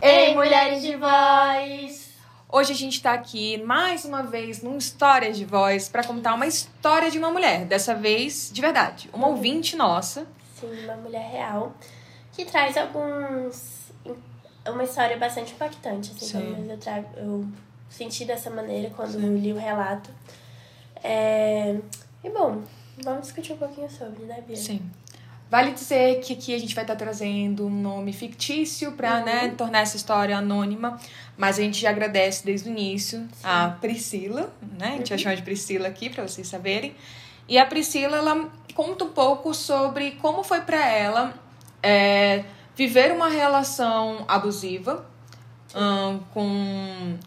Ei, mulheres de voz! Hoje a gente tá aqui mais uma vez num História de Voz para contar uma história de uma mulher, dessa vez de verdade, uma ouvinte nossa. Sim, uma mulher real que traz alguns. uma história bastante impactante, assim, Sim. pelo menos eu, trago, eu senti dessa maneira quando eu li o relato. É, E bom, vamos discutir um pouquinho sobre, né, Bia? Sim. Vale dizer que aqui a gente vai estar trazendo um nome fictício para né, tornar essa história anônima, mas a gente já agradece desde o início a Priscila, né? A gente vai chamar de Priscila aqui para vocês saberem. E a Priscila, ela conta um pouco sobre como foi para ela é, viver uma relação abusiva ahn, com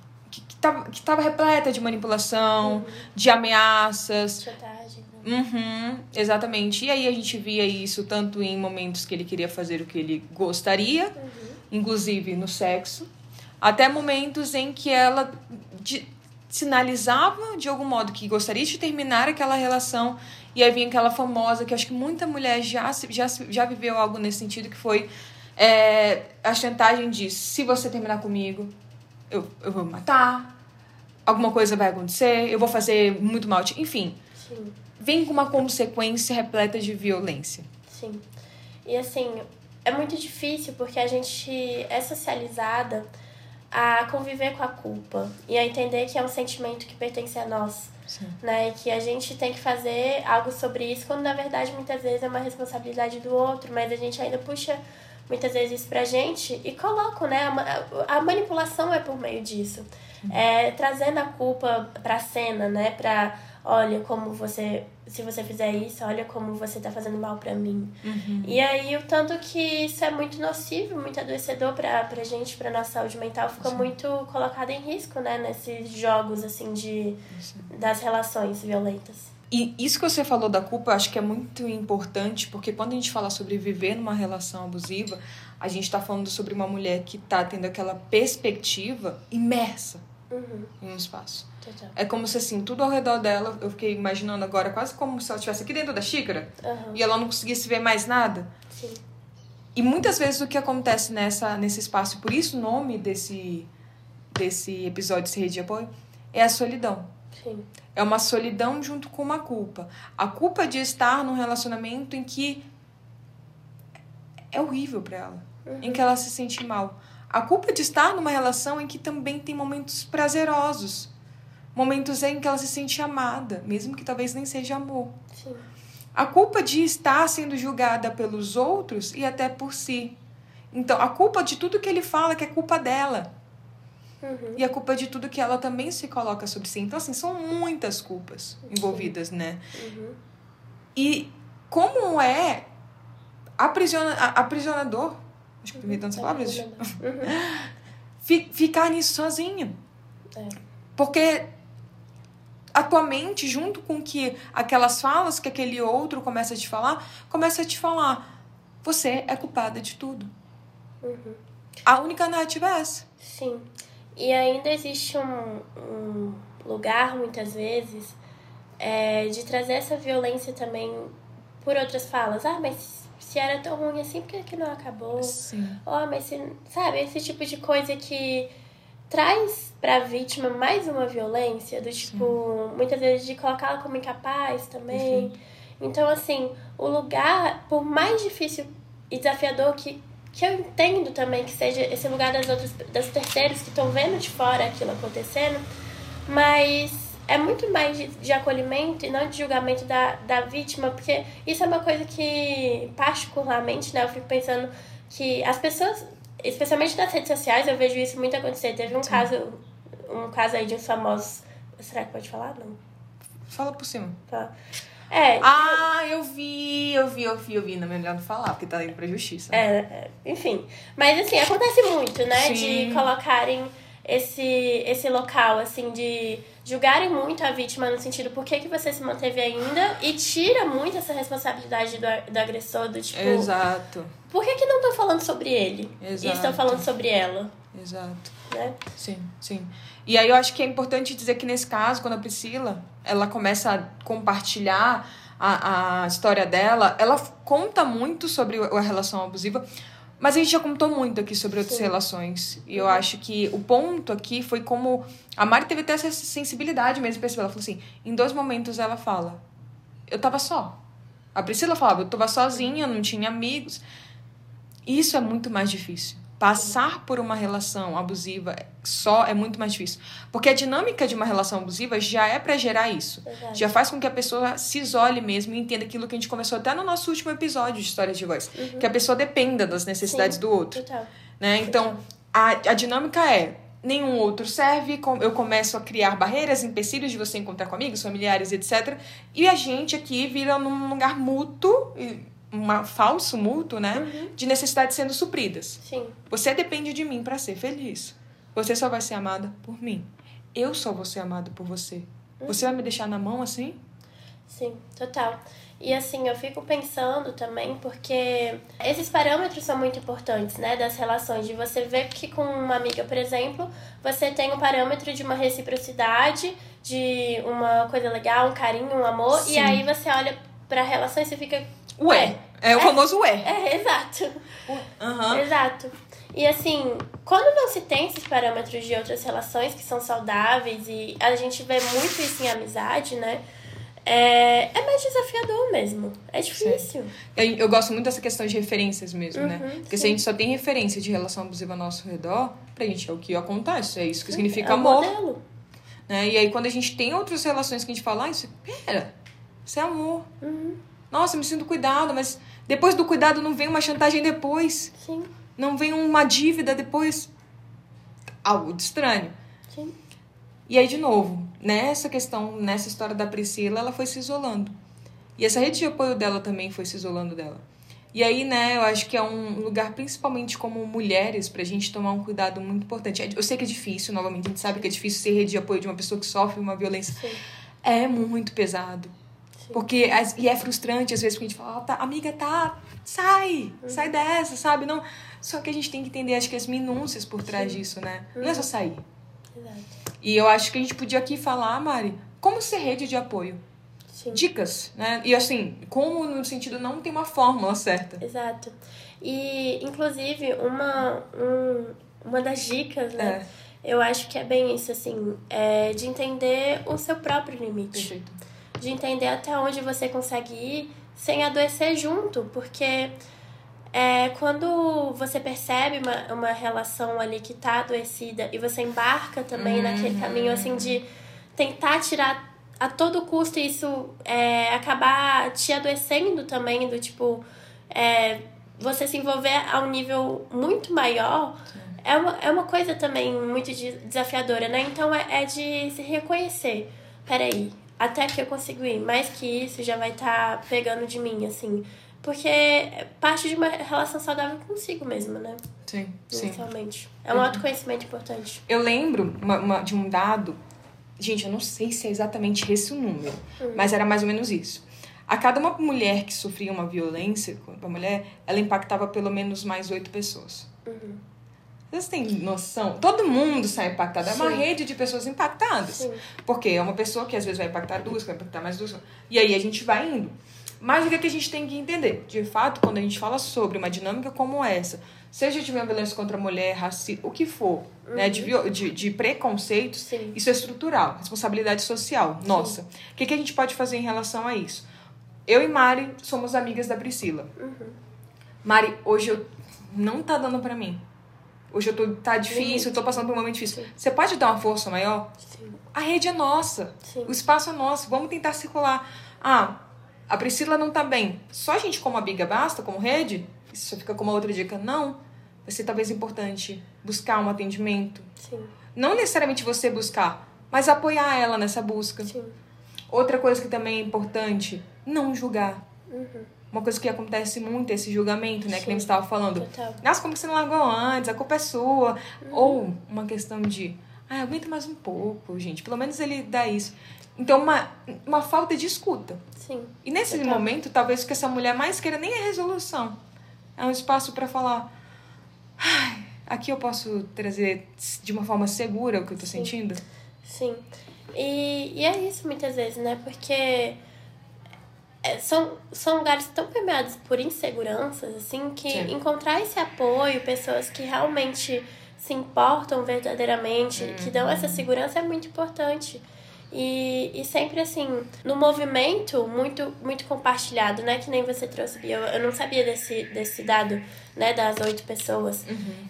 tava, que tava repleta de manipulação, de ameaças, Chantagem, né? Uhum, exatamente. E aí a gente via isso tanto em momentos que ele queria fazer o que ele gostaria, inclusive no sexo, até momentos em que ela de- sinalizava de algum modo que gostaria de terminar aquela relação e aí vinha aquela famosa que acho que muita mulher já já já viveu algo nesse sentido que foi é, a chantagem de se você terminar comigo eu, eu vou me matar alguma coisa vai acontecer eu vou fazer muito mal te-" enfim Sim. vem com uma consequência repleta de violência. Sim. E assim, é muito difícil porque a gente é socializada a conviver com a culpa e a entender que é um sentimento que pertence a nós, né? E que a gente tem que fazer algo sobre isso, quando na verdade muitas vezes é uma responsabilidade do outro, mas a gente ainda puxa muitas vezes isso pra gente e coloca, né? A, a manipulação é por meio disso. É, trazendo a culpa pra cena, né? Pra, olha como você, se você fizer isso, olha como você tá fazendo mal pra mim. E aí, o tanto que isso é muito nocivo, muito adoecedor pra, pra gente, pra nossa saúde mental, fica muito colocado em risco, né? Nesses jogos, assim, de, das relações violentas. E isso que você falou da culpa, eu acho que é muito importante, porque quando a gente fala sobre viver numa relação abusiva, a gente tá falando sobre uma mulher que tá tendo aquela perspectiva imersa Uhum, em um espaço. total. É como se assim, tudo ao redor dela, eu fiquei imaginando agora, quase como se ela estivesse aqui dentro da xícara Aham, e ela não conseguisse ver mais nada. sim. E muitas vezes o que acontece nessa, nesse espaço, por isso o nome desse, desse episódio, desse rede de apoio, é a solidão. Sim. É uma solidão junto com uma culpa. A culpa de estar num relacionamento em que é horrível pra ela, em que ela se sente mal. A culpa de estar numa relação em que também tem momentos prazerosos, momentos em que ela se sente amada, mesmo que talvez nem seja amor. Sim. A culpa de estar sendo julgada pelos outros e até por si. Então, a culpa de tudo que ele fala que é culpa dela. Uhum. E a culpa de tudo que ela também se coloca sobre si. Então, assim, são muitas culpas envolvidas, né? Uhum. E como é aprisiona, aprisionador, acho que eu tô inventando essa palavra, Uhum. fi- ficar nisso sozinho. É. Porque a tua mente, junto com que aquelas falas que aquele outro começa a te falar, começa a te falar: você é culpada de tudo. Uhum. A única narrativa é essa. Sim. E ainda existe um, um lugar, muitas vezes, é, de trazer essa violência também por outras falas. Ah, mas se era tão ruim assim, por que, que não acabou? Sim. Oh, mas se, sabe, esse tipo de coisa que traz pra vítima mais uma violência, do tipo, muitas vezes de colocá-la como incapaz também. Então, assim, o lugar, por mais difícil e desafiador que, que eu entendo também que seja esse lugar das outras, das terceiros que estão vendo de fora aquilo acontecendo, mas é muito mais de, de acolhimento e não de julgamento da, da vítima, porque isso é uma coisa que, particularmente, né, eu fico pensando que as pessoas, especialmente nas redes sociais, eu vejo isso muito acontecer. Teve um caso, um caso aí de uns famosos. Será que pode falar? Não. Fala por cima. Fala. É, Ah, eu vi, eu vi, eu vi, eu vi. Não é melhor não falar, porque tá indo pra justiça. É, é, enfim. Mas assim, acontece muito, né? Sim. De colocarem esse, esse local, assim, de julgarem muito a vítima no sentido por que, que você se manteve ainda e tira muito essa responsabilidade do, do agressor, do tipo, Exato. por que, que não estão falando sobre ele? E Exato. estão falando sobre ela? Exato. né? Sim, sim. E aí eu acho que é importante dizer que nesse caso, quando a Priscila ela começa a compartilhar a, a história dela, ela conta muito sobre a relação abusiva, mas a gente já contou muito aqui sobre outras Sim. relações. E eu acho que o ponto aqui foi como a Mari teve até essa sensibilidade mesmo pra perceber. Ela falou assim: em dois momentos ela fala, eu tava só. A Priscila falava, eu tava sozinha, não tinha amigos. Isso é muito mais difícil. Passar por uma relação abusiva só é muito mais difícil. Porque a dinâmica de uma relação abusiva já é pra gerar isso. Verdade. Já faz com que a pessoa se isole mesmo e entenda aquilo que a gente começou até no nosso último episódio de História de Voz. Que a pessoa dependa das necessidades Sim. do outro. Total. Né? Então, a, a dinâmica é nenhum outro serve, eu começo a criar barreiras, empecilhos de você encontrar com amigos, familiares, etc. E a gente aqui vira num lugar mútuo, um falso mútuo, né? De necessidades sendo supridas. Sim. Você depende de mim para ser feliz. Você só vai ser amada por mim. Eu só vou ser amado por você. Você vai me deixar na mão assim? Sim, total. E assim, eu fico pensando também, porque esses parâmetros são muito importantes, né? Das relações. De você ver que com uma amiga, por exemplo, você tem um parâmetro de uma reciprocidade, de uma coisa legal, um carinho, um amor, Sim. e aí você olha pra relação e você fica. Ué. É o famoso ué. É, exato. Aham. Exato. E assim, quando não se tem esses parâmetros de outras relações que são saudáveis e a gente vê muito isso em amizade, né? É, é mais desafiador mesmo. É difícil. Eu, eu gosto muito dessa questão de referências mesmo, né? Uhum, Porque se sim. a gente só tem referência de relação abusiva ao nosso redor, pra gente é o que acontece, é isso que significa é amor. modelo. Né? E aí quando a gente tem outras relações que a gente fala, ah, isso, pera, isso é amor. Uhum, Nossa, eu me sinto cuidado, mas depois do cuidado não vem uma chantagem depois. sim, Não vem uma dívida depois. Algo de estranho. sim. E aí, de novo, nessa questão, nessa história da Priscila, ela foi se isolando. E essa rede de apoio dela também foi se isolando dela. E aí, né, eu acho que é um lugar, principalmente como mulheres, pra gente tomar um cuidado muito importante. Eu sei que é difícil, novamente, a gente sabe que é difícil ser rede de apoio de uma pessoa que sofre uma violência. Sim. É muito pesado. Sim. Porque, as- e é frustrante às vezes, porque a gente fala, "Ah, tá, amiga, tá, sai, sai dessa, sabe? Não, só que a gente tem que entender, acho que as minúcias por trás disso, né? Não é só sair. Exato. E eu acho que a gente podia aqui falar, Mari, como ser rede de apoio. Sim. Dicas, né? E assim, como no sentido não tem uma fórmula certa. Exato. E, inclusive, uma, um, uma das dicas, né? Eu acho que é bem isso, assim, é de entender o seu próprio limite. Perfeito. De entender até onde você consegue ir sem adoecer junto, porque é, quando você percebe uma, uma relação ali que tá adoecida e você embarca também naquele caminho assim de tentar tirar a todo custo isso é, acabar te adoecendo também, do tipo é, você se envolver a um nível muito maior. É uma, é uma coisa também muito de- desafiadora, né? Então é, é de se reconhecer. Peraí, até que eu consigo ir. Mais que isso já vai estar pegando de mim, assim. Porque é parte de uma relação saudável consigo mesmo, né? Sim, sim. Inicialmente. É um autoconhecimento importante. Eu lembro uma- uma- de um dado, gente, eu não sei se é exatamente esse o número, mas era mais ou menos isso. A cada uma mulher que sofria uma violência contra a mulher, ela impactava pelo menos mais oito pessoas. Vocês têm noção? Todo mundo sai impactado. É uma Sim. rede de pessoas impactadas. Sim. Porque é uma pessoa que às vezes vai impactar duas, que vai impactar mais duas. E aí a gente vai indo. Mas o que, é que a gente tem que entender? De fato, quando a gente fala sobre uma dinâmica como essa, seja de violência contra a mulher, racismo, o que for, né, de, viol- de, de preconceitos, Sim. isso é estrutural, responsabilidade social, nossa. O que, que a gente pode fazer em relação a isso? Eu e Mari somos amigas da Priscila. Mari, hoje eu não tá dando pra mim. Hoje eu tô, tá difícil, eu tô passando por um momento difícil. Você pode dar uma força maior? Sim. A rede é nossa. Sim. O espaço é nosso. Vamos tentar circular. Ah, a Priscila não tá bem. Só a gente como amiga basta, como rede? Isso só fica como uma outra dica. Não. Vai ser talvez importante buscar um atendimento. Sim. Não necessariamente você buscar, mas apoiar ela nessa busca. Sim. Outra coisa que também é importante, não julgar. Uhum. Uma coisa que acontece muito esse julgamento, né? Que nem Sim. você estava falando. Total. Nossa, como que você não largou antes? A culpa é sua. Ou uma questão de, ah, aguenta mais um pouco, gente. Pelo menos ele dá isso. Então, uma, uma falta de escuta. Sim. E nesse Total. momento, talvez o que essa mulher mais queira nem é resolução. É um espaço para falar, ai, aqui eu posso trazer de uma forma segura o que eu tô sentindo? Sim. E, e é isso muitas vezes, né? Porque são, são lugares tão permeados por inseguranças, assim, que Sim. encontrar esse apoio, pessoas que realmente se importam verdadeiramente, que dão essa segurança é muito importante. E, e sempre assim, no movimento muito muito compartilhado, né? Que nem você trouxe, Bia. Eu, eu não sabia desse, desse dado, né? Das oito pessoas.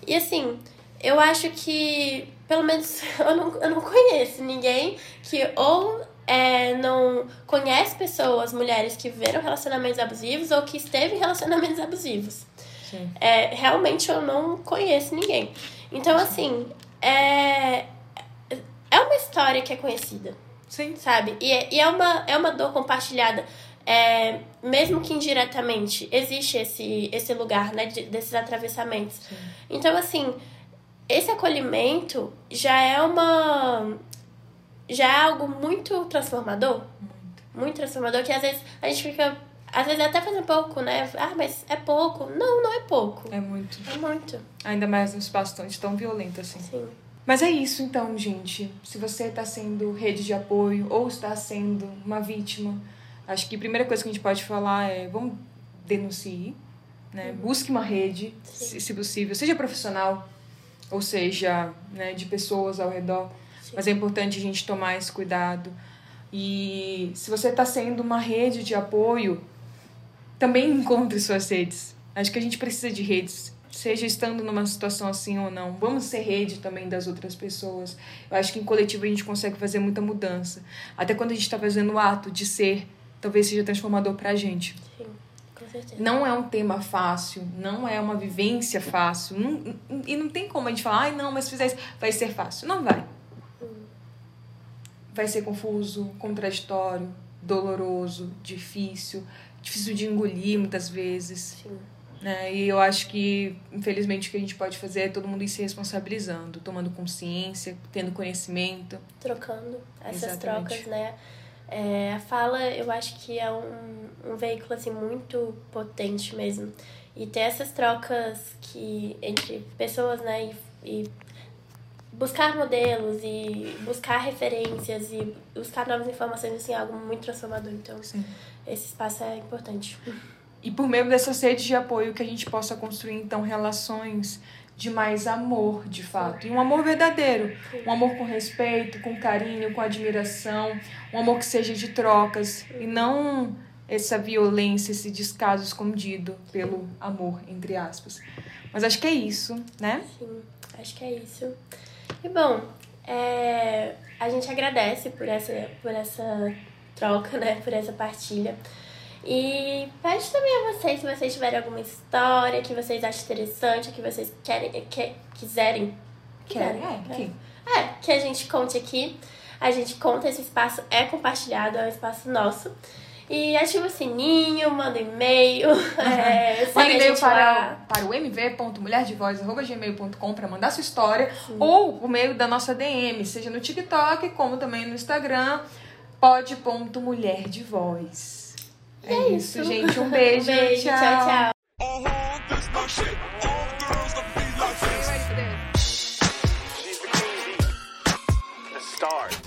E assim, eu acho que, pelo menos, eu não, eu não conheço ninguém que ou é, não conhece pessoas, mulheres que viveram relacionamentos abusivos ou que esteve em relacionamentos abusivos. Sim. É, realmente eu não conheço ninguém. Então, assim, é, é uma história que é conhecida, Sim. sabe? E é, e é, uma, é uma dor compartilhada. É, mesmo que indiretamente, existe esse, esse lugar, né, de- desses atravessamentos. Então, assim, esse acolhimento já é uma. Já é algo muito transformador. Muito transformador, que às vezes a gente fica. Às vezes até fazendo pouco, né? Ah, mas é pouco. Não, não é pouco. É muito. É muito. Ainda mais num espaço tão, tão violento assim. Sim. Mas é isso então, gente. Se você está sendo rede de apoio ou está sendo uma vítima, acho que a primeira coisa que a gente pode falar é vamos denuncie, né? Busque uma rede, se, se possível, seja profissional ou seja, né, de pessoas ao redor. Mas é importante a gente tomar esse cuidado. E se você está sendo uma rede de apoio, também encontre suas redes. Acho que a gente precisa de redes, seja estando numa situação assim ou não. Vamos ser rede também das outras pessoas. Eu acho que em coletivo a gente consegue fazer muita mudança. Até quando a gente está fazendo o ato de ser, talvez seja transformador para a gente. Sim, com certeza. Não é um tema fácil, não é uma vivência fácil. Não- e não tem como a gente falar, ai não, mas se fizer isso, vai ser fácil. Não vai. Vai ser confuso, contraditório, doloroso, difícil, difícil de engolir muitas vezes. Sim. Né? E eu acho que, infelizmente, o que a gente pode fazer é todo mundo ir se responsabilizando, tomando consciência, tendo conhecimento. Trocando essas Exatamente. trocas, né? É, a fala, eu acho que é um, um veículo, assim, muito potente mesmo. E ter essas trocas que entre pessoas, né? E, e buscar modelos e buscar referências e buscar novas informações, assim, é algo muito transformador. Então, Sim. esse espaço é importante. E por meio dessas redes de apoio que a gente possa construir, então, relações de mais amor, de fato. E um amor verdadeiro. Um amor com respeito, com carinho, com admiração. Um amor que seja de trocas. E não essa violência, esse descaso escondido pelo amor, entre aspas. Mas acho que é isso, né? Sim, acho que é isso. E bom, é, a gente agradece por essa, por essa troca, né? Por essa partilha. E pede também a vocês, se vocês tiverem alguma história que vocês acham interessante, que vocês querem, que, quiserem. Querem, é, que- é, que a gente conte aqui. A gente conta, esse espaço é compartilhado, é um espaço nosso. E ativa o sininho, manda e-mail. É, Manda e-mail lá. para, para o mv.mulherdevoz.gmail.com para mandar sua história ou por meio da nossa DM, seja no TikTok, como também no Instagram, pod.mulherdevoz. É, é isso, isso. gente. Um beijo. Um beijo, tchau, tchau. Uh-huh,